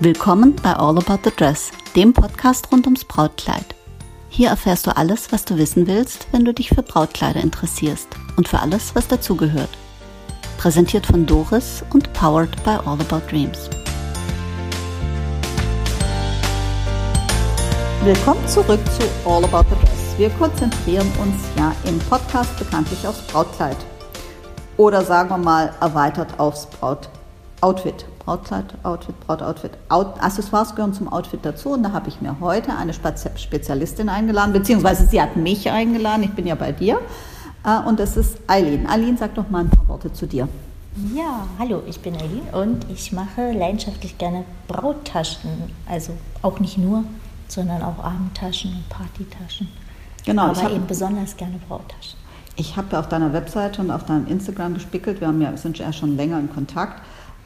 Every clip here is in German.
Willkommen bei All About the Dress, dem Podcast rund ums Brautkleid. Hier erfährst du alles, was du wissen willst, wenn du dich für Brautkleider interessierst und für alles, was dazugehört. Präsentiert von Doris und powered by All About Dreams. Willkommen zurück zu All About the Dress. Wir konzentrieren uns ja im Podcast bekanntlich aufs Brautkleid. Oder sagen wir mal erweitert aufs Brautoutfit. Brautkleid, Outfit, Brautoutfit. Out Accessoires gehören zum Outfit dazu und da habe ich mir heute eine Spezialistin eingeladen, beziehungsweise sie hat mich eingeladen, ich bin ja bei dir. Äh, und das ist Eileen. Eileen, sag doch mal ein paar Worte zu dir. Ja, hallo, ich bin Eileen und ich mache leidenschaftlich gerne Brauttaschen. Also auch nicht nur, sondern auch Abendtaschen und Partytaschen. Genau. Aber eben besonders gerne Brauttaschen. Ich habe auf deiner Webseite und auf deinem Instagram gespickelt. Wir haben ja, sind ja schon länger in Kontakt.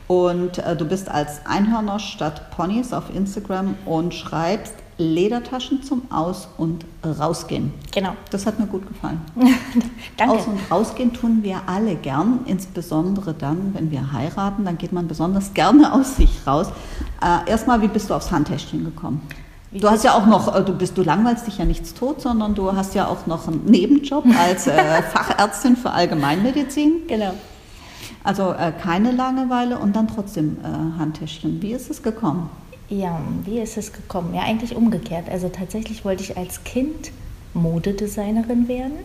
Und äh, du bist als Einhörner statt Ponys auf Instagram und schreibst Ledertaschen zum Aus- und Rausgehen. Genau. Das hat mir gut gefallen. Danke. Aus- und Rausgehen tun wir alle gern, insbesondere dann, wenn wir heiraten, dann geht man besonders gerne aus sich raus. Äh, erstmal, wie bist du aufs Handtäschchen gekommen? Wie du hast ja auch noch, äh, du bist, du langweilst dich ja nichts tot, sondern du hast ja auch noch einen Nebenjob als äh, Fachärztin für Allgemeinmedizin. Genau. Also äh, keine Langeweile und dann trotzdem äh, Handtäschchen. Wie ist es gekommen? Ja, wie ist es gekommen? Ja, eigentlich umgekehrt. Also tatsächlich wollte ich als Kind Modedesignerin werden.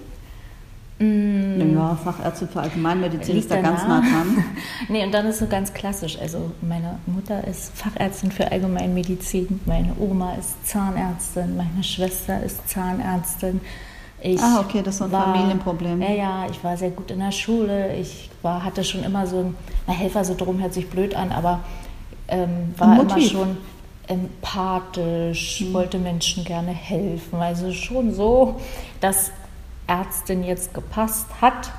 Mm. Ja, Fachärztin für Allgemeinmedizin ist da ganz nah dran. nee, und dann ist so ganz klassisch. Also meine Mutter ist Fachärztin für Allgemeinmedizin, meine Oma ist Zahnärztin, meine Schwester ist Zahnärztin. Ich ah, okay, das ist ein war, Familienproblem. Ja, ja, ich war sehr gut in der Schule. Ich war, hatte schon immer so ein, na, Helfer so drum hört sich blöd an, aber ähm, war immer schon empathisch, mhm. wollte Menschen gerne helfen. Also schon so, dass Ärztin jetzt gepasst hat.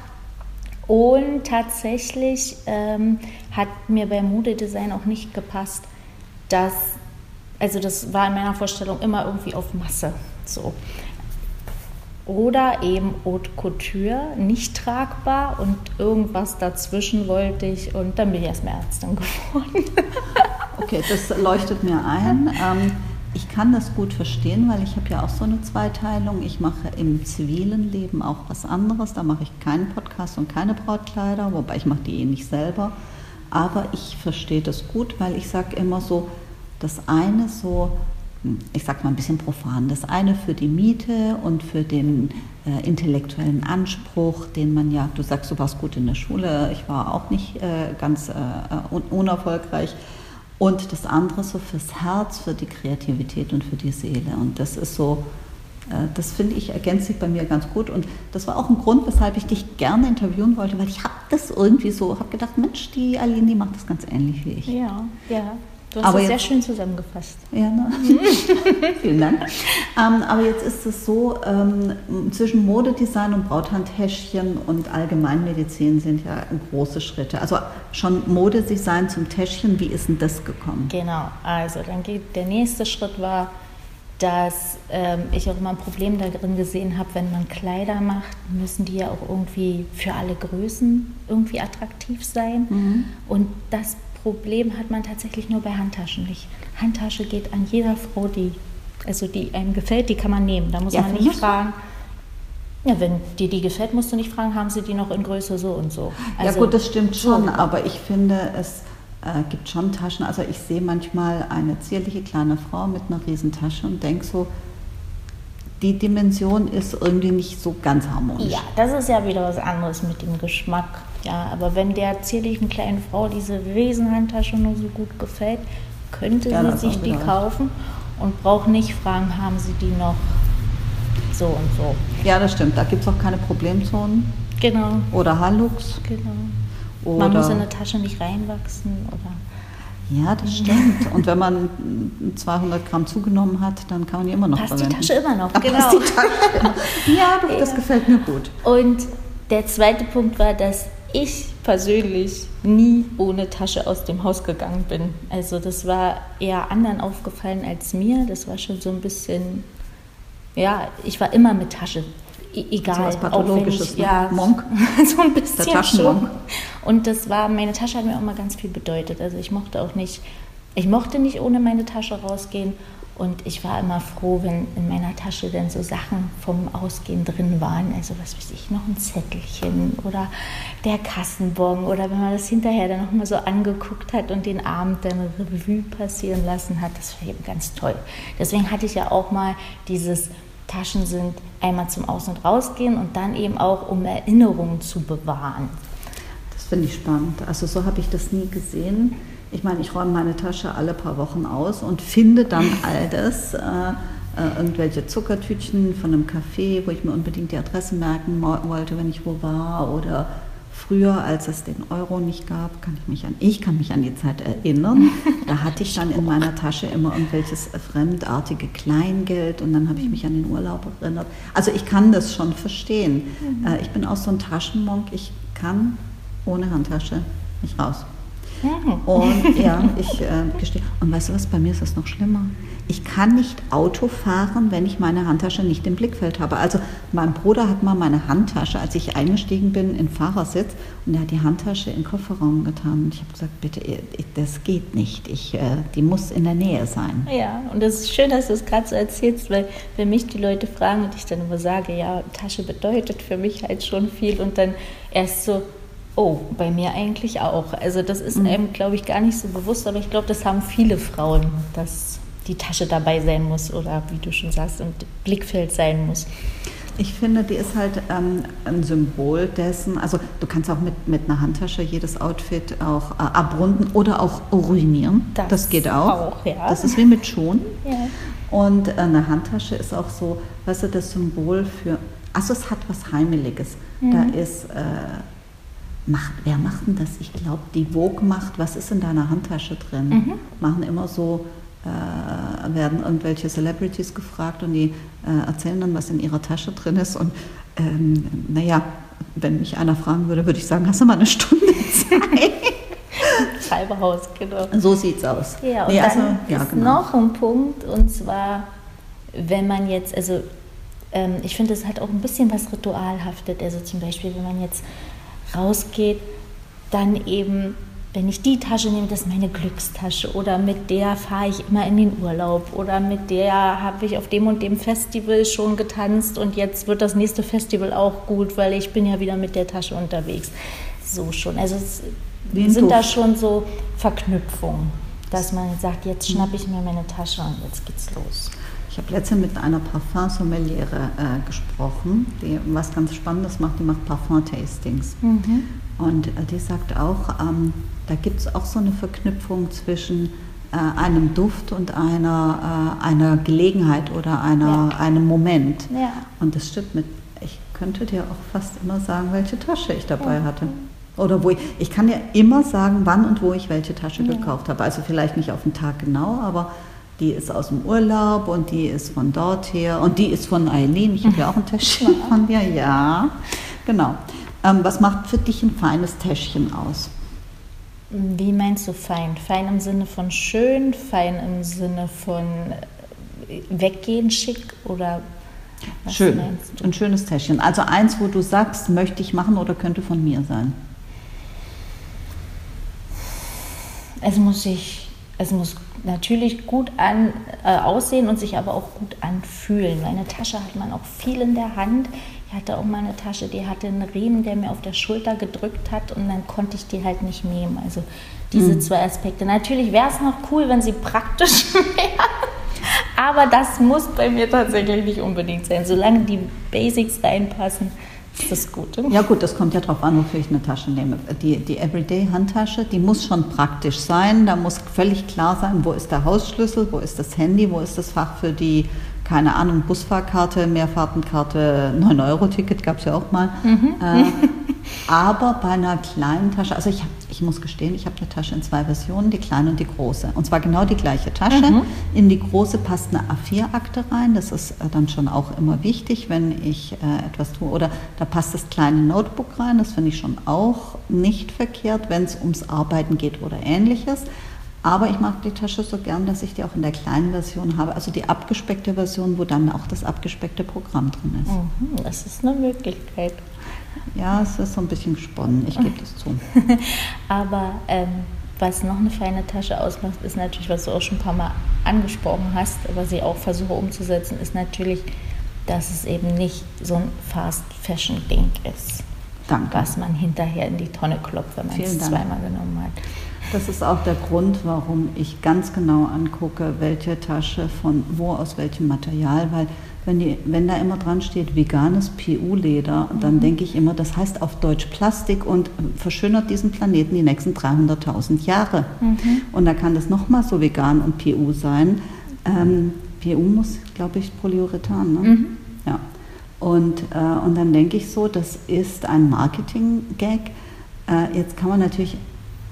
Und tatsächlich ähm, hat mir beim Modedesign auch nicht gepasst, dass, also das war in meiner Vorstellung immer irgendwie auf Masse. So oder eben Haute Couture, nicht tragbar und irgendwas dazwischen wollte ich und dann bin ich erstmal Ärztin geworden. okay, das leuchtet mir ein. Ähm, ich kann das gut verstehen, weil ich habe ja auch so eine Zweiteilung. Ich mache im zivilen Leben auch was anderes. Da mache ich keinen Podcast und keine Brautkleider, wobei ich mache die eh nicht selber. Aber ich verstehe das gut, weil ich sage immer so, das eine so ich sag mal ein bisschen profan, das eine für die Miete und für den äh, intellektuellen Anspruch, den man ja, du sagst, du warst gut in der Schule, ich war auch nicht äh, ganz äh, un unerfolgreich. Und das andere so fürs Herz, für die Kreativität und für die Seele. Und das ist so, äh, das finde ich ergänzt sich bei mir ganz gut. Und das war auch ein Grund, weshalb ich dich gerne interviewen wollte, weil ich habe das irgendwie so, habe gedacht, Mensch, die Aline, die macht das ganz ähnlich wie ich. Ja, ja. Du hast aber es jetzt, sehr schön zusammengefasst. Ja, ne? vielen Dank. Ähm, aber jetzt ist es so, ähm, zwischen Modedesign und Brauthandtäschchen und Allgemeinmedizin sind ja große Schritte. Also schon Modedesign zum Täschchen, wie ist denn das gekommen? Genau, also dann geht der nächste Schritt war, dass ähm, ich auch immer ein Problem darin gesehen habe, wenn man Kleider macht, müssen die ja auch irgendwie für alle Größen irgendwie attraktiv sein. Mhm. Und das Problem hat man tatsächlich nur bei Handtaschen nicht. Handtasche geht an jeder Frau, die, also die einem gefällt, die kann man nehmen. Da muss ja, man nicht fragen. Ja, wenn dir die gefällt, musst du nicht fragen, haben sie die noch in Größe so und so. Also, ja gut, das stimmt schon, aber ich finde, es äh, gibt schon Taschen. Also ich sehe manchmal eine zierliche kleine Frau mit einer Riesentasche und denke so, die Dimension ist irgendwie nicht so ganz harmonisch. Ja, das ist ja wieder was anderes mit dem Geschmack. Ja, aber wenn der zierlichen kleinen Frau diese Riesenhandtasche nur so gut gefällt, könnte ja, sie sich die kaufen und braucht nicht fragen, haben sie die noch so und so. Ja, das stimmt. Da gibt es auch keine Problemzonen. Genau. Oder Hallux. Genau. Oder Man muss in eine Tasche nicht reinwachsen oder. Ja, das stimmt. Und wenn man 200 Gramm zugenommen hat, dann kann man die immer noch passt verwenden. Passt die Tasche immer noch, genau. Passt die Tasche. Ja, das, das gefällt mir gut. Und der zweite Punkt war, dass ich persönlich nie ohne Tasche aus dem Haus gegangen bin. Also das war eher anderen aufgefallen als mir. Das war schon so ein bisschen, ja, ich war immer mit Tasche. E egal. So was Pathologisches, ich, ne? ja, Monk. so ein bisschen schon. Und das war, meine Tasche hat mir auch mal ganz viel bedeutet. Also ich mochte auch nicht ich mochte nicht ohne meine Tasche rausgehen und ich war immer froh, wenn in meiner Tasche dann so Sachen vom Ausgehen drin waren. Also was weiß ich, noch ein Zettelchen oder der Kassenbon oder wenn man das hinterher dann nochmal so angeguckt hat und den Abend dann Revue passieren lassen hat. Das war eben ganz toll. Deswegen hatte ich ja auch mal dieses Taschen sind einmal zum Aus- und Rausgehen und dann eben auch, um Erinnerungen zu bewahren. Finde ich spannend. Also so habe ich das nie gesehen ich meine, ich räume meine Tasche alle paar Wochen aus und finde dann all das, äh, äh, irgendwelche Zuckertütchen von einem Café, wo ich mir unbedingt die Adresse merken wollte, wenn ich wo war oder früher, als es den Euro nicht gab, kann ich mich an, ich kann mich an die Zeit erinnern. Da hatte ich dann in meiner Tasche immer irgendwelches fremdartige Kleingeld und dann habe ich mich an den Urlaub erinnert. Also ich kann das schon verstehen. Mhm. Äh, ich bin auch so ein Taschenmonk, ich kann ohne Handtasche nicht raus. Und ja, ich äh, gestehe. Und weißt du was, bei mir ist das noch schlimmer. Ich kann nicht Auto fahren, wenn ich meine Handtasche nicht im Blickfeld habe. Also mein Bruder hat mal meine Handtasche, als ich eingestiegen bin, in Fahrersitz und er hat die Handtasche in den Kofferraum getan. Und ich habe gesagt, bitte, das geht nicht. Ich, äh, die muss in der Nähe sein. Ja, und das ist schön, dass du es gerade so erzählst, weil wenn mich die Leute fragen und ich dann immer sage, ja, Tasche bedeutet für mich halt schon viel und dann erst so, Oh, bei mir eigentlich auch. Also das ist mhm. einem, glaube ich, gar nicht so bewusst, aber ich glaube, das haben viele Frauen, dass die Tasche dabei sein muss oder wie du schon sagst, im Blickfeld sein muss. Ich finde, die ist halt ähm, ein Symbol dessen. Also du kannst auch mit, mit einer Handtasche jedes Outfit auch äh, abrunden oder auch ruinieren. Das, das geht auch. auch ja. Das ist wie mit Schuhen. Ja. Und äh, eine Handtasche ist auch so, weißt du, das Symbol für. Also es hat was Heimeliges. Mhm. Da ist äh, macht, wer macht denn das? Ich glaube, die Vogue macht, was ist in deiner Handtasche drin? Mhm. Machen immer so, äh, werden irgendwelche Celebrities gefragt und die äh, erzählen dann, was in ihrer Tasche drin ist. Und ähm, naja, wenn mich einer fragen würde, würde ich sagen, hast du mal eine Stunde Zeit? Scheibehaus, genau. So sieht's aus. Ja, und nee, dann also, ja, ist genau. noch ein Punkt, und zwar, wenn man jetzt, also ähm, ich finde, es hat auch ein bisschen was Ritualhaftet. Also zum Beispiel, wenn man jetzt rausgeht, dann eben, wenn ich die Tasche nehme, das ist meine Glückstasche oder mit der fahre ich immer in den Urlaub oder mit der habe ich auf dem und dem Festival schon getanzt und jetzt wird das nächste Festival auch gut, weil ich bin ja wieder mit der Tasche unterwegs. So schon. Also es sind da schon so Verknüpfungen, dass man sagt, jetzt schnappe ich mir meine Tasche und jetzt geht's los. Ich habe letztens mit einer Parfum-Sommeliere äh, gesprochen, die was ganz Spannendes macht, die macht Parfum-Tastings. Mhm. Und äh, die sagt auch, ähm, da gibt es auch so eine Verknüpfung zwischen äh, einem Duft und einer, äh, einer Gelegenheit oder einer, ja. einem Moment. Ja. Und das stimmt mit, ich könnte dir auch fast immer sagen, welche Tasche ich dabei ja. hatte. Oder wo ich, ich kann dir immer sagen, wann und wo ich welche Tasche gekauft habe. Also vielleicht nicht auf den Tag genau, aber die ist aus dem Urlaub und die ist von dort her und die ist von Eileen. Ich habe ja auch ein Täschchen von dir, ja. Genau. Ähm, was macht für dich ein feines Täschchen aus? Wie meinst du fein? Fein im Sinne von schön, fein im Sinne von äh, weggehen schick oder was Schön, ein schönes Täschchen. Also eins, wo du sagst, möchte ich machen oder könnte von mir sein. Es muss sich, es muss natürlich gut an, äh, aussehen und sich aber auch gut anfühlen. Meine Tasche hat man auch viel in der Hand. Ich hatte auch mal eine Tasche, die hatte einen Riemen, der mir auf der Schulter gedrückt hat und dann konnte ich die halt nicht nehmen. Also diese mhm. zwei Aspekte. Natürlich wäre es noch cool, wenn sie praktisch wäre. Aber das muss bei mir tatsächlich nicht unbedingt sein. Solange die Basics reinpassen, ist das gut. Ja gut, das kommt ja darauf an, wofür ich eine Tasche nehme. Die, die Everyday-Handtasche, die muss schon praktisch sein. Da muss völlig klar sein, wo ist der Hausschlüssel, wo ist das Handy, wo ist das Fach für die, keine Ahnung, Busfahrkarte, Mehrfahrtenkarte, 9-Euro-Ticket gab es ja auch mal. Mhm. Äh, aber bei einer kleinen Tasche, also ich, hab, ich muss gestehen, ich habe eine Tasche in zwei Versionen, die kleine und die große. Und zwar genau die gleiche Tasche. Mhm. In die große passt eine A4-Akte rein. Das ist äh, dann schon auch immer wichtig, wenn ich äh, etwas tue. Oder da passt das kleine Notebook rein. Das finde ich schon auch nicht verkehrt, wenn es ums Arbeiten geht oder ähnliches. Aber ich mag die Tasche so gern, dass ich die auch in der kleinen Version habe, also die abgespeckte Version, wo dann auch das abgespeckte Programm drin ist. Mhm, das ist eine Möglichkeit. Ja, es ist so ein bisschen gesponnen, ich gebe das zu. Aber ähm, was noch eine feine Tasche ausmacht, ist natürlich, was du auch schon ein paar Mal angesprochen hast, aber sie auch versuche umzusetzen, ist natürlich, dass es eben nicht so ein Fast-Fashion-Ding ist. Danke. Was man hinterher in die Tonne klopft, wenn man es zweimal genommen hat. Das ist auch der Grund, warum ich ganz genau angucke, welche Tasche von wo aus welchem Material, weil wenn, die, wenn da immer dran steht veganes PU-Leder, mhm. dann denke ich immer, das heißt auf Deutsch Plastik und verschönert diesen Planeten die nächsten 300.000 Jahre. Mhm. Und da kann das nochmal so vegan und PU sein. Ähm, PU muss, glaube ich, Polyurethan, ne? Mhm. Ja. Und, äh, und dann denke ich so, das ist ein Marketing-Gag. Äh, jetzt kann man natürlich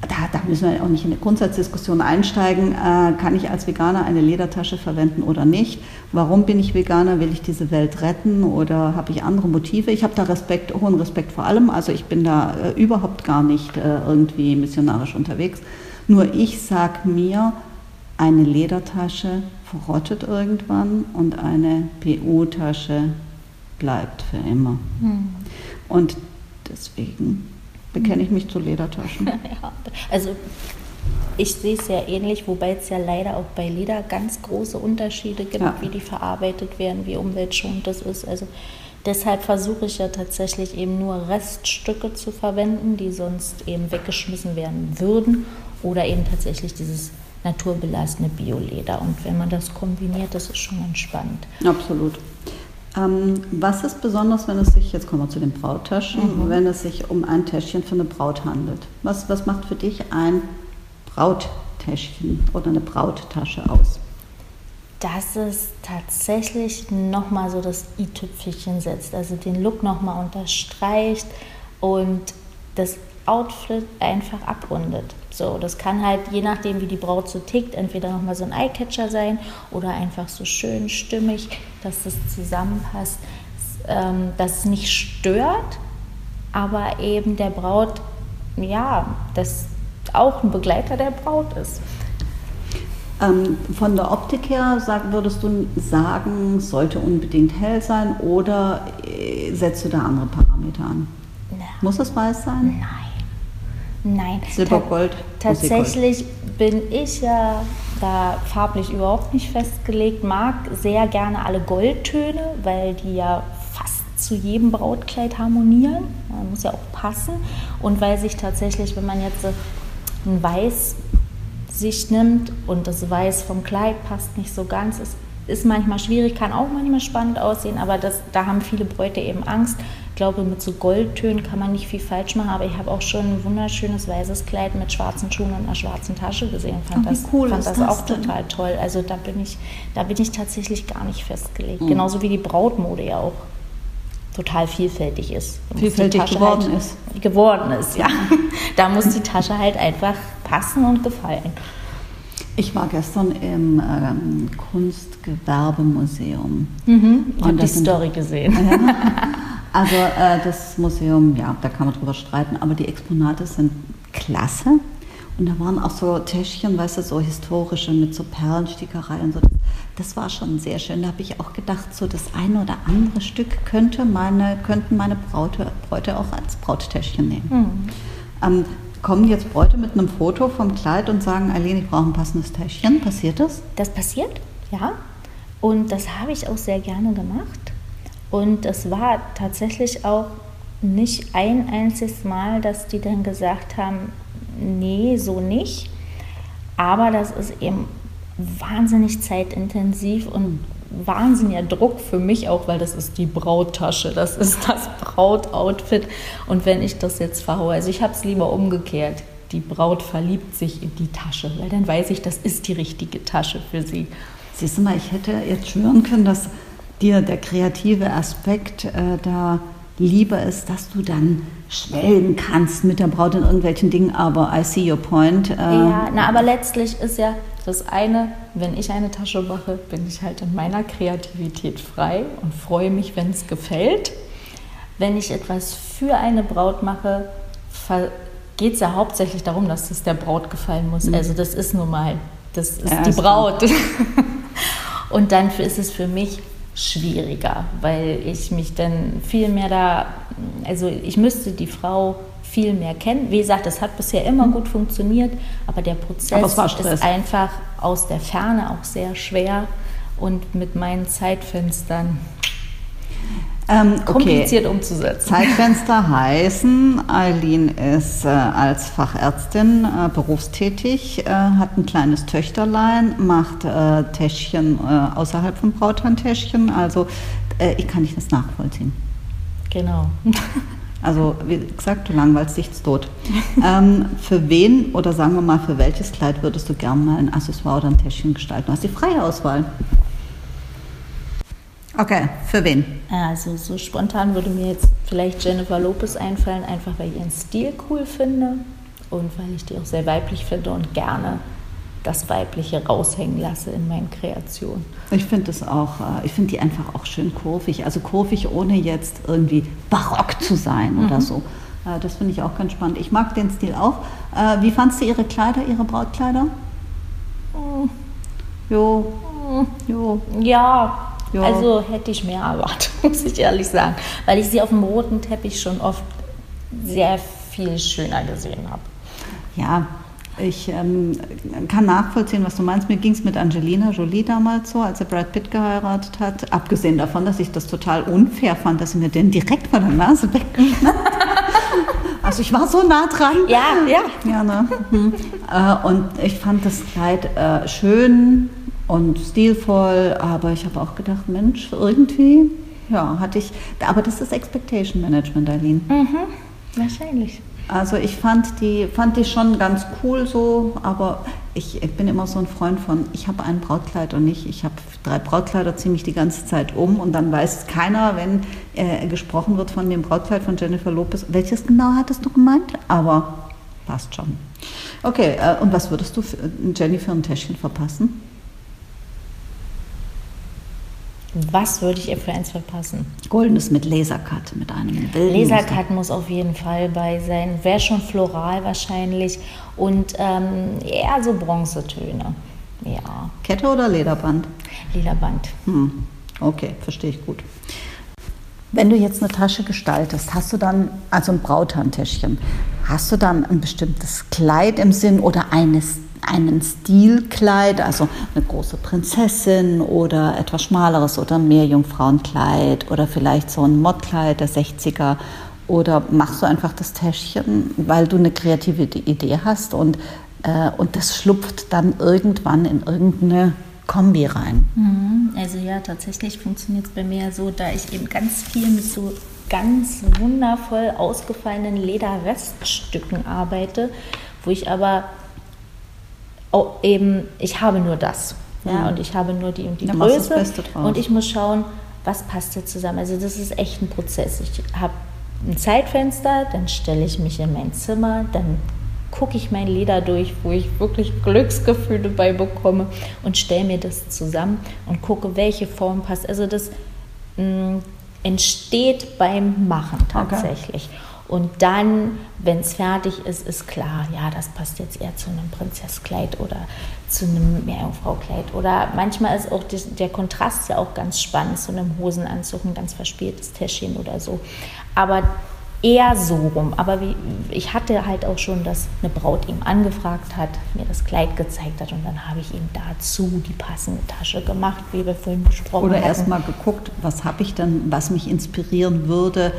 da, da, müssen wir auch nicht in eine Grundsatzdiskussion einsteigen, äh, kann ich als Veganer eine Ledertasche verwenden oder nicht? Warum bin ich Veganer? Will ich diese Welt retten oder habe ich andere Motive? Ich habe da Respekt, hohen Respekt vor allem, also ich bin da äh, überhaupt gar nicht äh, irgendwie missionarisch unterwegs. Nur ich sage mir, eine Ledertasche verrottet irgendwann und eine PU-Tasche bleibt für immer. Hm. Und deswegen bekenne ich mich zu Ledertaschen. ja, also ich sehe es ja ähnlich, wobei es ja leider auch bei Leder ganz große Unterschiede gibt, ja. wie die verarbeitet werden, wie umweltschonend das ist. Also deshalb versuche ich ja tatsächlich eben nur Reststücke zu verwenden, die sonst eben weggeschmissen werden würden oder eben tatsächlich dieses naturbelassene Bioleder. Und wenn man das kombiniert, das ist schon entspannt. Absolut. Ähm, was ist besonders, wenn es sich, jetzt kommen wir zu den Brauttaschen, mhm. wenn es sich um ein Täschchen für eine Braut handelt? Was, was macht für dich ein Brauttäschchen oder eine Brauttasche aus? Dass es tatsächlich nochmal so das i-Tüpfelchen setzt, also den Look nochmal unterstreicht und das Outfit einfach abrundet. So, das kann halt je nachdem, wie die Braut so tickt, entweder nochmal so ein Eyecatcher sein oder einfach so schön stimmig, dass das zusammenpasst, ähm, dass es nicht stört, aber eben der Braut, ja, das auch ein Begleiter der Braut ist. Ähm, von der Optik her sag, würdest du sagen, sollte unbedingt hell sein oder äh, setzt du da andere Parameter an? Na. Muss es weiß sein? Nein. Nein. Silbergold. Ta tatsächlich bin ich ja da farblich überhaupt nicht festgelegt, mag sehr gerne alle Goldtöne, weil die ja fast zu jedem Brautkleid harmonieren. Man muss ja auch passen. Und weil sich tatsächlich, wenn man jetzt ein Weiß sich nimmt und das Weiß vom Kleid passt nicht so ganz, ist, ist manchmal schwierig, kann auch manchmal spannend aussehen, aber das, da haben viele Bräute eben Angst glaube, mit so Goldtönen kann man nicht viel falsch machen, aber ich habe auch schon ein wunderschönes weißes Kleid mit schwarzen Schuhen und einer schwarzen Tasche gesehen. Fand oh, das, cool fand das, das auch denn? total toll. Also da bin ich, da bin ich tatsächlich gar nicht festgelegt. Mhm. Genauso wie die Brautmode ja auch total vielfältig ist. Vielfältig geworden halt ist. Geworden ist, ja. da muss die Tasche halt einfach passen und gefallen. Ich war gestern im ähm, Kunstgewerbemuseum. Mhm, ich habe die Story gesehen. Ja, Also äh, das Museum, ja, da kann man drüber streiten, aber die Exponate sind klasse. Und da waren auch so Täschchen, weißt du, so historische mit so Perlenstickerei und so. Das war schon sehr schön. Da habe ich auch gedacht, so das eine oder andere Stück könnte meine, könnten meine Braute, Bräute auch als Brauttäschchen nehmen. Mhm. Ähm, kommen jetzt Bräute mit einem Foto vom Kleid und sagen, Eileen, ich brauche ein passendes Täschchen. Passiert das? Das passiert, ja. Und das habe ich auch sehr gerne gemacht. Und es war tatsächlich auch nicht ein einziges Mal, dass die dann gesagt haben, nee, so nicht. Aber das ist eben wahnsinnig zeitintensiv und wahnsinniger Druck für mich auch, weil das ist die Brauttasche, das ist das Brautoutfit. Und wenn ich das jetzt verhaue, also ich habe es lieber umgekehrt. Die Braut verliebt sich in die Tasche, weil dann weiß ich, das ist die richtige Tasche für sie. Siehst du mal, ich hätte jetzt schwören können, dass dir der kreative Aspekt äh, da lieber ist, dass du dann schwelgen kannst mit der Braut in irgendwelchen Dingen, aber I see your point. Äh. Ja, na, aber letztlich ist ja das eine, wenn ich eine Tasche mache, bin ich halt in meiner Kreativität frei und freue mich, wenn es gefällt. Wenn ich etwas für eine Braut mache, geht es ja hauptsächlich darum, dass es der Braut gefallen muss. Mhm. Also das ist nun mal, das ist ja, die Braut. und dann ist es für mich schwieriger, weil ich mich dann viel mehr da, also ich müsste die Frau viel mehr kennen. Wie gesagt, es hat bisher immer mhm. gut funktioniert, aber der Prozess aber ist einfach aus der Ferne auch sehr schwer und mit meinen Zeitfenstern ähm, kompliziert okay. umzusetzen. Zeitfenster heißen, Eileen ist äh, als Fachärztin äh, berufstätig, äh, hat ein kleines Töchterlein, macht äh, Täschchen äh, außerhalb von Brauthandtäschchen. Also äh, ich kann nicht das nachvollziehen. Genau. Also wie gesagt, du langweilst dich tot. ähm, für wen oder sagen wir mal für welches Kleid würdest du gerne mal ein Accessoire oder ein Täschchen gestalten? Du hast die freie Auswahl. Okay, für wen? Also so spontan würde mir jetzt vielleicht Jennifer Lopez einfallen, einfach weil ich ihren Stil cool finde und weil ich die auch sehr weiblich finde und gerne das Weibliche raushängen lasse in meinen Kreationen. Ich finde es auch, äh, ich finde die einfach auch schön kurvig, also kurvig ohne jetzt irgendwie barock zu sein mhm. oder so. Äh, das finde ich auch ganz spannend. Ich mag den Stil auch. Äh, wie fandst du ihre Kleider, ihre Brautkleider? Mhm. Jo. Mhm. Jo. Ja, ja. Also hätte ich mehr erwartet, muss ich ehrlich sagen. Weil ich sie auf dem roten Teppich schon oft sehr viel schöner gesehen habe. Ja, ich ähm, kann nachvollziehen, was du meinst. Mir ging es mit Angelina Jolie damals so, als er Brad Pitt geheiratet hat. Abgesehen davon, dass ich das total unfair fand, dass sie mir den direkt vor der Nase weggeschnappt Also ich war so nah dran. Ja, ja. ja ne? Mhm. Äh, und ich fand das Kleid äh, schön, und stilvoll, aber ich habe auch gedacht, Mensch, irgendwie, ja, hatte ich, aber das ist Expectation Management, Eileen. Mhm, wahrscheinlich. Also ich fand die, fand die schon ganz cool so, aber ich, ich bin immer so ein Freund von, ich habe ein Brautkleid und nicht, ich habe drei Brautkleider ziemlich die ganze Zeit um und dann weiß keiner, wenn äh, gesprochen wird von dem Brautkleid von Jennifer Lopez, welches genau hattest du gemeint? Aber passt schon. Okay, äh, und was würdest du für ein Täschchen verpassen? Was würde ich ihr für eins verpassen? Goldenes mit Lasercut, mit einem Lasercut muss auf jeden Fall bei sein. Wäre schon floral wahrscheinlich und ähm, eher so Bronzetöne. Ja. Kette oder Lederband? Lederband. Hm. Okay, verstehe ich gut. Wenn du jetzt eine Tasche gestaltest, hast du dann, also ein Brauthandtäschchen, hast du dann ein bestimmtes Kleid im Sinn oder eines einen Stilkleid, also eine große Prinzessin oder etwas schmaleres oder ein Meerjungfrauenkleid oder vielleicht so ein Modkleid der 60er oder machst du einfach das Täschchen, weil du eine kreative Idee hast und, äh, und das schlupft dann irgendwann in irgendeine Kombi rein. Mhm. Also ja, tatsächlich funktioniert es bei mir so, da ich eben ganz viel mit so ganz wundervoll ausgefallenen Lederreststücken arbeite, wo ich aber oh, eben, ich habe nur das. Ja, mhm. und ich habe nur die und die Dann Größe. Und ich muss schauen, was passt hier zusammen. Also das ist echt ein Prozess. Ich habe ein Zeitfenster, dann stelle ich mich in mein Zimmer, dann gucke ich mein Leder durch, wo ich wirklich Glücksgefühle bei bekomme und stelle mir das zusammen und gucke, welche Form passt. Also das mh, mm, entsteht beim Machen tatsächlich. Okay. Und dann, wenn es fertig ist, ist klar, ja, das passt jetzt eher zu einem Prinzesskleid oder zu einem Meerjungfraukleid. Oder manchmal ist auch die, der Kontrast ja auch ganz spannend, zu einem Hosenanzug, ein ganz verspieltes Täschchen oder so. Aber eher so rum. Aber wie, ich hatte halt auch schon, dass eine Braut ihm angefragt hat, mir das Kleid gezeigt hat und dann habe ich ihm dazu die passende Tasche gemacht, wie wir vorhin besprochen hatten. Oder erst mal geguckt, was habe ich denn, was mich inspirieren würde,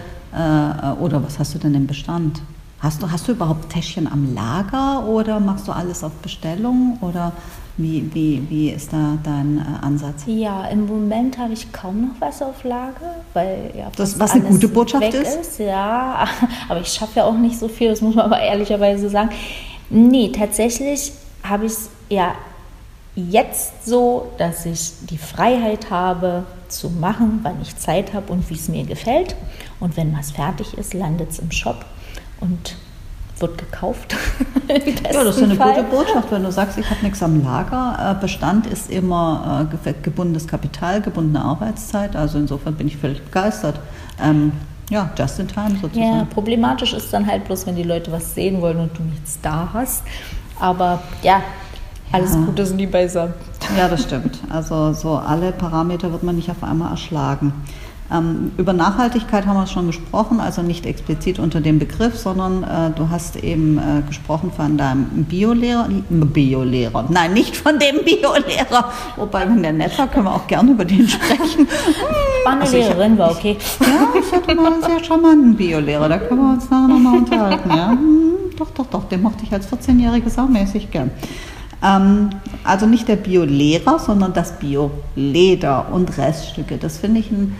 oder was hast du denn im Bestand? Hast du, hast du überhaupt Täschchen am Lager oder machst du alles auf Bestellung oder wie, wie, wie ist da dein äh, Ansatz? Ja, im Moment habe ich kaum noch was auf Lager, weil ja das, was eine gute Botschaft ist. ist. Ja, aber ich schaffe ja auch nicht so viel, das muss man aber ehrlicherweise sagen. Nee, tatsächlich habe ich es ja jetzt so, dass ich die Freiheit habe zu machen, wann ich Zeit habe und wie es mir gefällt. Und wenn was fertig ist, landet es im Shop und wird gekauft. ja, das ist eine Fall. gute Botschaft, wenn du sagst, ich habe nichts am Lager. Äh, Bestand ist immer äh, gebundenes Kapital, gebundene Arbeitszeit. Also insofern bin ich völlig begeistert. Ähm, ja, just in time sozusagen. Ja, problematisch ist dann halt bloß, wenn die Leute was sehen wollen und du nichts da hast. Aber ja, alles ja. Gute sind die beisammen. Ja, das stimmt. Also so alle Parameter wird man nicht auf einmal erschlagen. Ähm, über Nachhaltigkeit haben wir schon gesprochen, also nicht explizit unter dem Begriff, sondern äh, du hast eben äh, gesprochen von deinem Biolehrer, Biolehrer, nein, nicht von dem Biolehrer, wobei, wenn der nett war, können wir auch gerne über den sprechen. War eine also Lehrerin, war okay. Ja, ich hatte mal einen sehr charmanten Biolehrer, da können wir uns nachher nochmal unterhalten. Ja? Hm, doch, doch, doch, den mochte ich als 14-Jährige saumäßig gern. Ähm, also nicht der Biolehrer, sondern das Bioleder und Reststücke. Das finde ich einen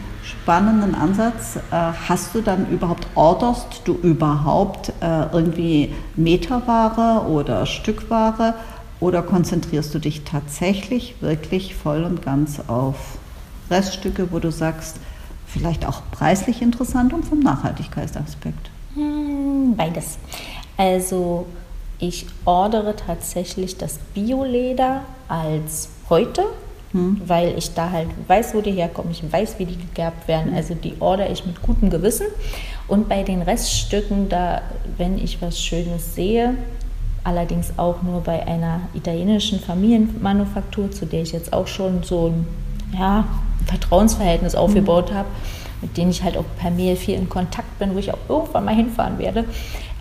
spannenden Ansatz. Äh, hast du dann überhaupt, orderst du überhaupt äh, irgendwie Meterware oder Stückware oder konzentrierst du dich tatsächlich wirklich voll und ganz auf Reststücke, wo du sagst, vielleicht auch preislich interessant und vom Nachhaltigkeitsaspekt? Hm, beides. Also ich ordere tatsächlich das Bioleder als heute, hm. weil ich da halt weiß, wo die herkommen, ich weiß, wie die gegerbt werden. Also die ordere ich mit gutem Gewissen. Und bei den Reststücken, da, wenn ich was Schönes sehe, allerdings auch nur bei einer italienischen Familienmanufaktur, zu der ich jetzt auch schon so ein ja, Vertrauensverhältnis hm. aufgebaut habe, mit denen ich halt auch per Mail viel in Kontakt bin, wo ich auch irgendwann mal hinfahren werde.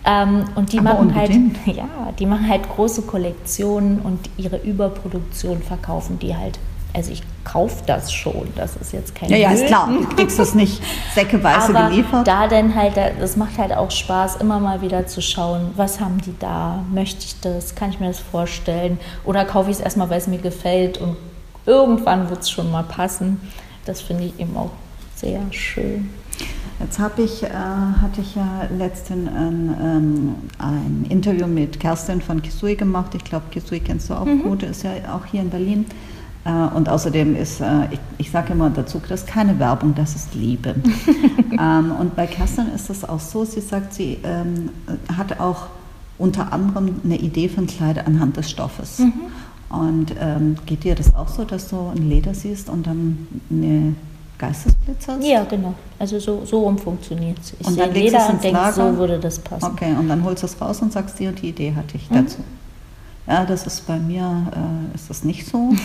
Ähm, und die machen halt, ja, die machen halt große Kollektionen und ihre Überproduktion verkaufen die halt. Also ich kaufe das schon, das ist jetzt kein Ja, ja, ist klar, du kriegst es nicht säckeweise Aber geliefert. da dann halt, das macht halt auch Spaß, immer mal wieder zu schauen, was haben die da, möchte ich das, kann ich mir das vorstellen oder kaufe ich es erstmal, weil es mir gefällt und irgendwann wird es schon mal passen. Das finde ich eben auch sehr schön. Jetzt habe ich, äh, hatte ich ja letztens ein, ähm, ein, Interview mit Kerstin von Kisui gemacht. Ich glaube, Kisui kennst du auch mhm. gut, ist ja auch hier in Berlin. Äh, und außerdem ist, äh, ich, ich sage immer dazu, das ist keine Werbung, das ist Liebe. ähm, und bei Kerstin ist es auch so, sie sagt, sie ähm, hat auch unter anderem eine Idee von Kleider anhand des Stoffes. Mhm. Und ähm, geht dir das auch so, dass du ein Leder siehst und dann eine Geistesblitzer? Ja, genau. Also so, so rum funktioniert es. Ich sehe Leder und denke, so würde das passen. Okay, und dann holst du es raus und sagst, die und die Idee hatte ich mhm. dazu. Ja, das ist bei mir, äh, ist das nicht so.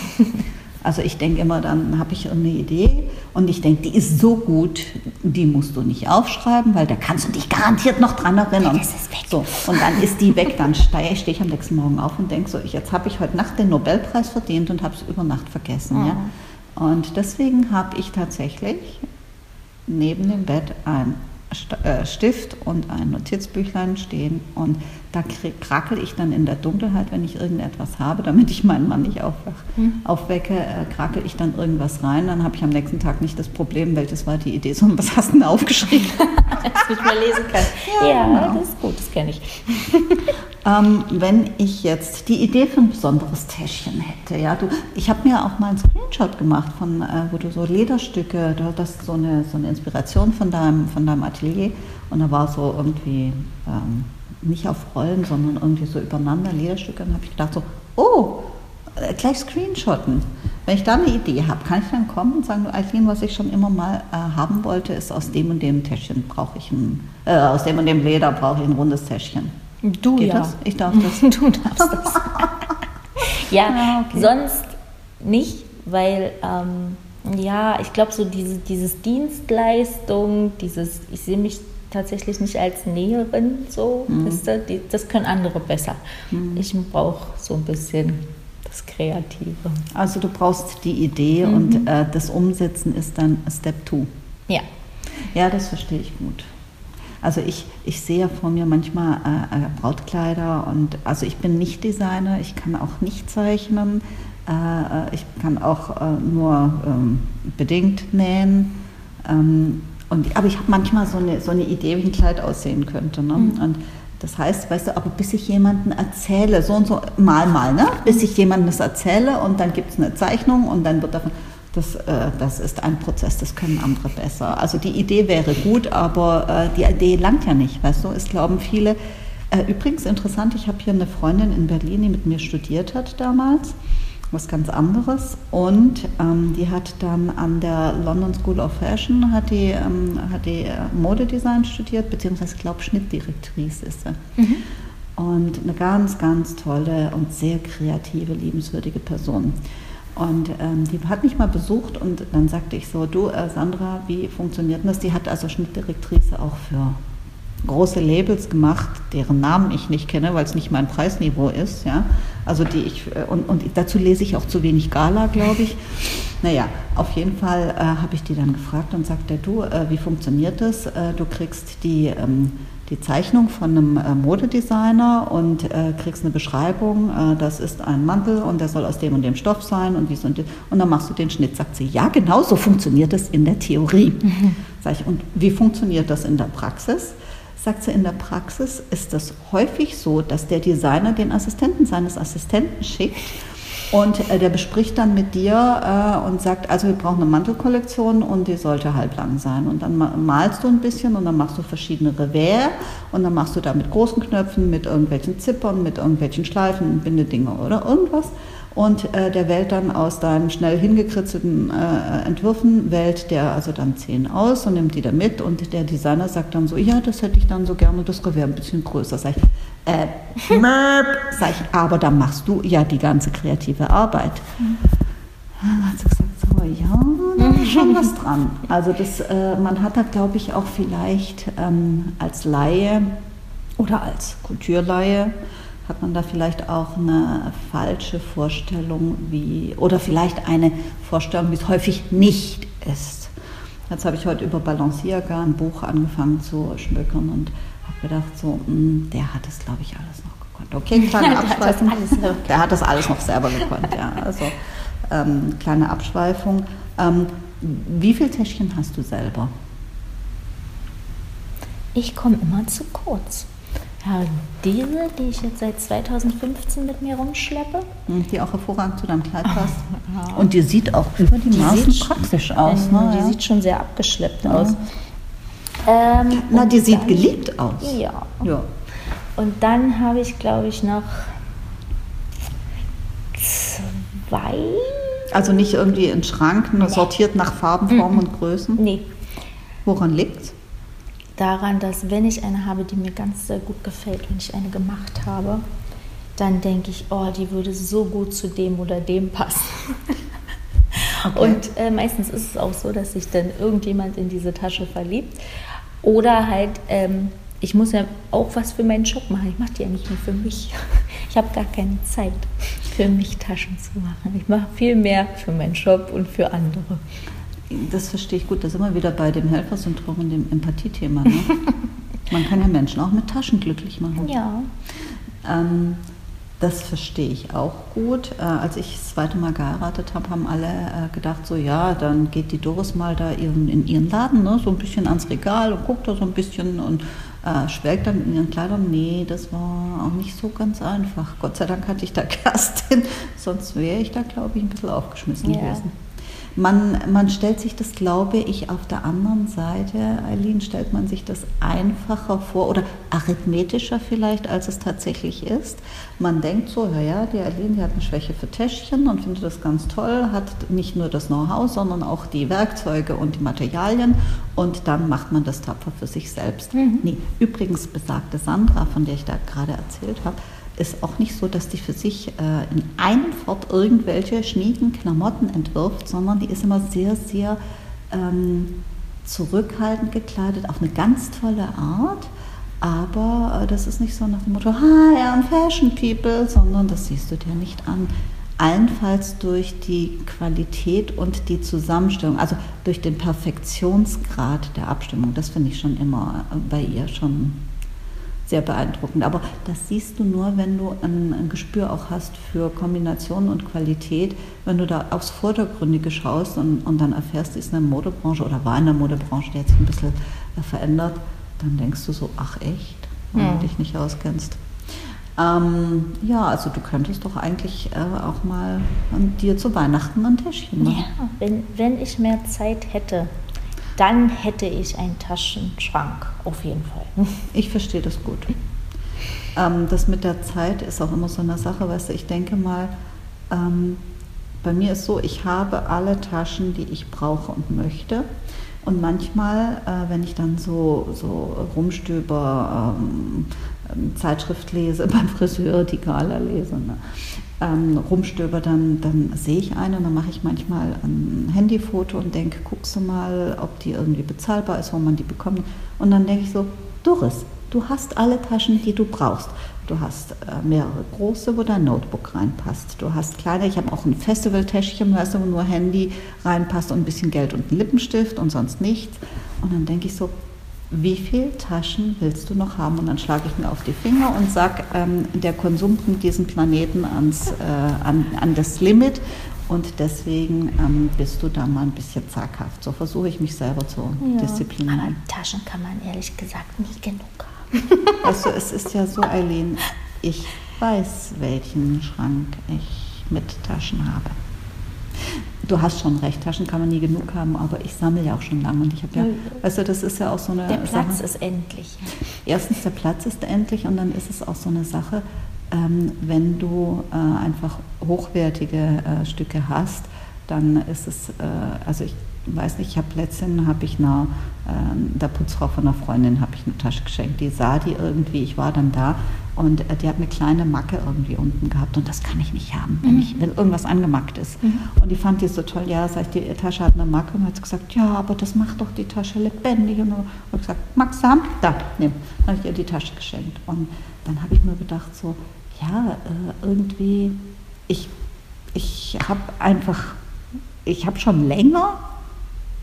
Also ich denke immer, dann habe ich eine Idee und ich denke, die ist so gut, die musst du nicht aufschreiben, weil da kannst du dich garantiert noch dran erinnern. Das ist weg. So, und dann ist die weg, dann stehe ich am nächsten Morgen auf und denke so, jetzt habe ich heute Nacht den Nobelpreis verdient und habe es über Nacht vergessen. Mhm. Ja? Und deswegen habe ich tatsächlich neben dem Bett ein Stift und ein Notizbüchlein stehen und da krakel ich dann in der Dunkelheit, wenn ich irgendetwas habe, damit ich meinen Mann nicht aufwach, mhm. aufwecke, äh, krakel ich dann irgendwas rein. Dann habe ich am nächsten Tag nicht das Problem, welches war die Idee, sondern was hast du denn aufgeschrieben? Dass ich mal lesen kann. Ja, ja genau. das ist gut, das kenne ich. Ähm, wenn ich jetzt die Idee für ein besonderes Täschchen hätte, ja, du, ich habe mir auch mal einen Screenshot gemacht, von, äh, wo du so Lederstücke, du hattest so eine, so eine Inspiration von deinem, von deinem Atelier und da war so irgendwie... Ähm, nicht auf Rollen, sondern irgendwie so übereinander Lederstücke. Dann habe ich gedacht so, oh, äh, gleich screenshotten. Wenn ich da eine Idee habe, kann ich dann kommen und sagen, Eileen, was ich schon immer mal äh, haben wollte, ist aus dem und dem Täschchen brauche ich ein, äh, aus dem und dem Leder brauche ich ein rundes Täschchen. Du Geht ja. Das? Ich darf das. Du darfst das. ja, ah, okay. sonst nicht, weil ähm, ja, ich glaube so diese, dieses Dienstleistung, dieses, ich sehe mich tatsächlich nicht als Näherin so. Mhm. Die, das können andere besser. Mhm. Ich brauche so ein bisschen das Kreative. Also du brauchst die Idee mhm. und äh, das Umsetzen ist dann Step Two. Ja. Ja, das verstehe ich gut. Also ich, ich sehe vor mir manchmal äh, äh, Brautkleider und also ich bin nicht Designer, ich kann auch nicht zeichnen, äh, ich kann auch äh, nur ähm, bedingt nähen. Ähm, und, aber ich habe manchmal so eine, so eine Idee, wie ein Kleid aussehen könnte. Ne? Mhm. Und das heißt, weißt du, aber bis ich jemanden erzähle, so und so, mal, mal, ne? bis ich jemandem das erzähle und dann gibt es eine Zeichnung und dann wird davon, das, äh, das ist ein Prozess, das können andere besser. Also die Idee wäre gut, aber äh, die Idee langt ja nicht, weißt du, es glauben viele. Äh, übrigens interessant, ich habe hier eine Freundin in Berlin, die mit mir studiert hat damals was ganz anderes. Und ähm, die hat dann an der London School of Fashion hat die, ähm, hat die äh, Modedesign studiert, beziehungsweise ich glaube Schnittdirektrice ist sie. Mhm. Und eine ganz, ganz tolle und sehr kreative, liebenswürdige Person. Und ähm, die hat mich mal besucht und dann sagte ich so, du äh, Sandra, wie funktioniert das? Die hat also Schnittdirektrice auch für große Labels gemacht, deren Namen ich nicht kenne, weil es nicht mein Preisniveau ist. Ja? Also die ich, äh, und, und dazu lese ich auch zu wenig Gala, glaube ich. Naja, auf jeden Fall äh, habe ich die dann gefragt und sagte, du, äh, wie funktioniert das? Äh, du kriegst die, ähm, die Zeichnung von einem äh, Modedesigner und äh, kriegst eine Beschreibung, das ist ein Mantel und der soll aus dem und dem Stoff sein und dies und dies. Und dann machst du den Schnitt. Sagt sie, ja, genau so funktioniert das in der Theorie. Mhm. Sag ich, und wie funktioniert das in der Praxis? sagt sie, in der Praxis ist es häufig so, dass der Designer den Assistenten seines Assistenten schickt und äh, der bespricht dann mit dir äh, und sagt, also wir brauchen eine Mantelkollektion und die sollte halblang sein. Und dann malst du ein bisschen und dann machst du verschiedene Revers und dann machst du da mit großen Knöpfen, mit irgendwelchen Zippern, mit irgendwelchen Schleifen, Bindedinger oder irgendwas und äh, der wählt dann aus deinen schnell hingekritzelten äh, Entwürfen, wählt der also dann zehn aus und nimmt die da mit und der Designer sagt dann so, ja, das hätte ich dann so gerne, das wäre ein bisschen größer. Sag ich, äh, sag ich, aber dann machst du ja die ganze kreative Arbeit. Dann hat sie gesagt, so, ja, da ist schon was dran. Also das, äh, man hat da, glaube ich, auch vielleicht ähm, als Laie oder als Kulturlaie hat man da vielleicht auch eine falsche Vorstellung, wie, oder vielleicht eine Vorstellung, wie es häufig nicht ist. Jetzt habe ich heute über Balenciaga ein Buch angefangen zu schmökern und habe gedacht, so, mh, hm, der hat das, glaube ich, alles noch gekonnt. Okay, kleine Abschweifung. der hat das alles noch selber gekonnt, ja. Also, ähm, kleine Abschweifung. Ähm, wie viele Täschchen hast du selber? Ich komme immer zu kurz. Ja, diese, die ich jetzt seit 2015 mit mir rumschleppe. Hm, die auch hervorragend zu deinem Kleid passt. Ja. Und die sieht auch über die, die Maßen praktisch aus. Ne? Die ja. sieht schon sehr abgeschleppt aus. Ähm, Na, die sieht dann, geliebt aus. Ja. ja. Und dann habe ich, glaube ich, noch zwei. Also nicht irgendwie in Schranken, nee. sortiert nach Farben, Formen mhm. und Größen? Nee. Woran liegt es? daran, dass wenn ich eine habe, die mir ganz sehr gut gefällt, wenn ich eine gemacht habe, dann denke ich, oh, die würde so gut zu dem oder dem passen. Okay. Und äh, meistens ist es auch so, dass sich dann irgendjemand in diese Tasche verliebt. Oder halt, ähm, ich muss ja auch was für meinen Job machen. Ich mache die ja nicht nur für mich. Ich habe gar keine Zeit für mich Taschen zu machen. Ich mache viel mehr für meinen Job und für andere das verstehe ich gut. Da sind wir wieder bei dem Helfersyndrom und dem Empathiethema. Ne? Man kann ja Menschen auch mit Taschen glücklich machen. Ja. Ähm, das verstehe ich auch gut. Äh, als ich das zweite Mal geheiratet habe, haben alle äh, gedacht, so ja, dann geht die Doris mal da ihren, in ihren Laden, ne, so ein bisschen ans Regal und guckt da so ein bisschen und äh, schwelgt dann in ihren Kleidern. Nee, das war auch nicht so ganz einfach. Gott sei Dank hatte ich da Kerstin, sonst wäre ich da, glaube ich, ein bisschen aufgeschmissen ja. gewesen. Man, man stellt sich das, glaube ich, auf der anderen Seite, Eileen, stellt man sich das einfacher vor oder arithmetischer vielleicht, als es tatsächlich ist. Man denkt so, ja, ja, die Eileen, die hat eine Schwäche für Täschchen und findet das ganz toll, hat nicht nur das Know-how, sondern auch die Werkzeuge und die Materialien und dann macht man das tapfer für sich selbst. Mhm. Nee, übrigens besagte Sandra, von der ich da gerade erzählt habe, ist auch nicht so, dass die für sich äh, in einem Fort irgendwelche schnieken Klamotten entwirft, sondern die ist immer sehr, sehr ähm, zurückhaltend gekleidet, auf eine ganz tolle Art. Aber äh, das ist nicht so nach dem Motto, hi, I'm Fashion People, sondern das siehst du dir nicht an. Allenfalls durch die Qualität und die Zusammenstellung, also durch den Perfektionsgrad der Abstimmung. Das finde ich schon immer äh, bei ihr schon sehr beeindruckend. Aber das siehst du nur, wenn du ein, ein, Gespür auch hast für Kombination und Qualität. Wenn du da aufs Vordergründige schaust und, und dann erfährst, ist in der Modebranche oder war in der Modebranche, die hat sich ein bisschen äh, verändert, dann denkst du so, ach echt, wenn ja. du dich nicht auskennst. Ähm, ja, also du könntest doch eigentlich äh, auch mal an dir zu Weihnachten ein Täschchen machen. Ja, wenn, wenn ich mehr Zeit hätte dann hätte ich einen Taschenschrank auf jeden Fall. Ich verstehe das gut. Ähm, das mit der Zeit ist auch immer so eine Sache, weißt du, ich denke mal, ähm, bei mir ist so, ich habe alle Taschen, die ich brauche und möchte. Und manchmal, äh, wenn ich dann so, so rumstöber, ähm, Zeitschrift lese, beim Friseur die Gala lese, ne, ähm, rumstöber, dann, dann sehe ich eine und dann mache ich manchmal ein Handyfoto und denke, guckst du mal, ob die irgendwie bezahlbar ist, wo man die bekommt. Und dann denke ich so, Doris, du hast alle Taschen, die du brauchst. Du hast äh, mehrere große, wo dein Notebook reinpasst. Du hast kleine, ich habe auch ein Festivaltäschchen, weißt du, wo nur Handy reinpasst und ein bisschen Geld und ein Lippenstift und sonst nichts. Und dann denke ich so, wie viele Taschen willst du noch haben? Und dann schlage ich mir auf die Finger und sage, ähm, der Konsum bringt diesen Planeten ans, äh, an, an das Limit und deswegen ähm, bist du da mal ein bisschen zaghaft. So versuche ich mich selber zu ja, disziplinieren. Aber Taschen kann man ehrlich gesagt nie genug haben. Also es ist ja so, Eileen, ich weiß, welchen Schrank ich mit Taschen habe. Du hast schon recht, Taschen kann man nie genug haben, aber ich sammle ja auch schon lange und ich habe ja, weißt du, das ist ja auch so eine Der Platz Sache. ist endlich. Erstens, der Platz ist endlich und dann ist es auch so eine Sache, ähm, wenn du äh, einfach hochwertige äh, Stücke hast, dann ist es, äh, also ich weiß nicht, ich habe letztens habe ich einer, äh, der Putzfrau von einer Freundin habe ich eine Tasche geschenkt. Die sah die irgendwie, ich war dann da und äh, die hat eine kleine Macke irgendwie unten gehabt und das kann ich nicht haben, wenn, mhm. ich, wenn irgendwas angemackt ist. Mhm. Und die fand die so toll, ja, sag ich, die Tasche hat eine Macke und hat gesagt, ja, aber das macht doch die Tasche lebendig. Und habe ich gesagt, magst du haben? Da, nimm. Dann habe ich ihr die Tasche geschenkt. Und dann habe ich mir gedacht so, ja, äh, irgendwie, ich, ich habe einfach, ich habe schon länger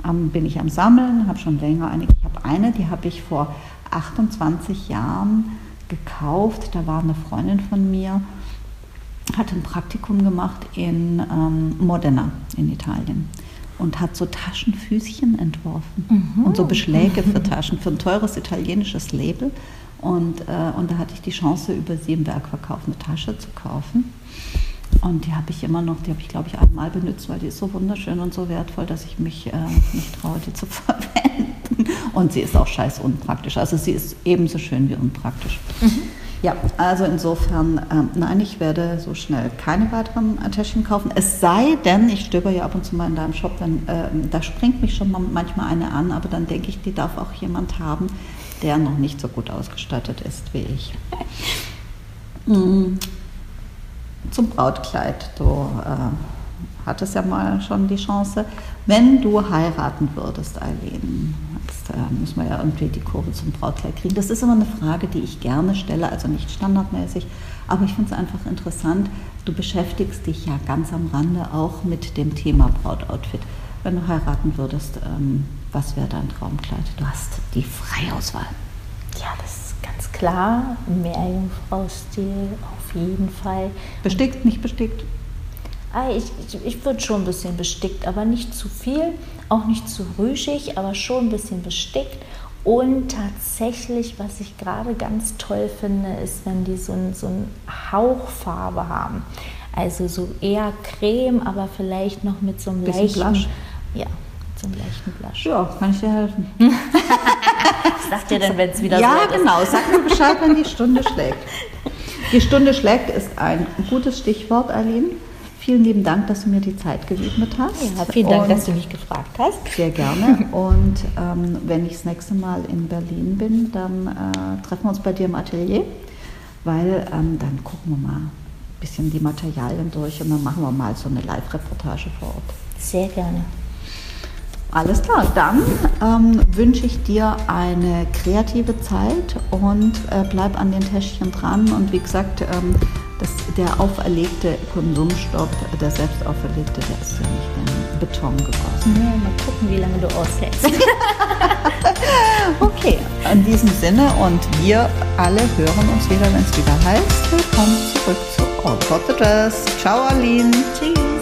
ähm, bin ich am Sammeln, habe schon länger eine. Ich habe eine, die habe ich vor 28 Jahren gekauft. Da war eine Freundin von mir, hat ein Praktikum gemacht in ähm, Modena in Italien und hat so Taschenfüßchen entworfen mhm. und so Beschläge für Taschen für ein teures italienisches Label. Und, äh, und da hatte ich die Chance, über sie im Werkverkauf eine Tasche zu kaufen. Und die habe ich immer noch, die habe ich glaube ich einmal benutzt, weil die ist so wunderschön und so wertvoll, dass ich mich äh, nicht traue, die zu verwenden. Und sie ist auch scheiß unpraktisch. Also sie ist ebenso schön wie unpraktisch. Mhm. Ja, also insofern, ähm, nein, ich werde so schnell keine weiteren Täschchen kaufen. Es sei denn, ich stöber ja ab und zu mal in deinem Shop, wenn, äh, da springt mich schon manchmal eine an, aber dann denke ich, die darf auch jemand haben, der noch nicht so gut ausgestattet ist wie ich. Mhm zum Brautkleid. Du äh, hattest ja mal schon die Chance. Wenn du heiraten würdest, Eileen, jetzt äh, müssen wir ja irgendwie die Kurve zum Brautkleid kriegen. Das ist immer eine Frage, die ich gerne stelle, also nicht standardmäßig, aber ich finde es einfach interessant. Du beschäftigst dich ja ganz am Rande auch mit dem Thema Brautoutfit. Wenn du heiraten würdest, ähm, was wäre dein Traumkleid? Du hast die Freiauswahl. Ja, das ist ganz klar. Meerjungfrau-Stil auf jeden Fall. Bestickt, nicht bestickt? Ah, ich, ich, ich würde schon ein bisschen bestickt, aber nicht zu viel, auch nicht zu rüschig, aber schon ein bisschen bestickt. Und tatsächlich, was ich gerade ganz toll finde, ist, wenn die so, ein, so eine Hauchfarbe haben. Also so eher Creme, aber vielleicht noch mit so einem bisschen leichten, Blush. Ja, so einem leichten Blush. Ja, kann ich dir helfen. Was sagt ihr denn, wenn es wieder ja, so ist? Ja, genau. Sag mir Bescheid, wenn die Stunde schlägt. Die Stunde schlägt ist ein gutes Stichwort, Aline. Vielen lieben Dank, dass du mir die Zeit gewidmet hast. Ja, vielen Dank, und dass du mich gefragt hast. Sehr gerne. Und ähm, wenn ich das nächste Mal in Berlin bin, dann äh, treffen wir uns bei dir im Atelier, weil ähm, dann gucken wir mal ein bisschen die Materialien durch und dann machen wir mal so eine Live-Reportage vor Ort. Sehr gerne. Alles klar, dann ähm, wünsche ich dir eine kreative Zeit und äh, bleib an den Täschchen dran. Und wie gesagt, ähm, das, der auferlegte Konsumstopp, der selbst auferlegte, der ist ja nicht in Beton gegossen. Ja, mal gucken, wie lange du aushältst. okay, in diesem Sinne und wir alle hören uns wieder, wenn es wieder heißt. Willkommen zurück zu All Dress. Ciao, Aline. Tschüss.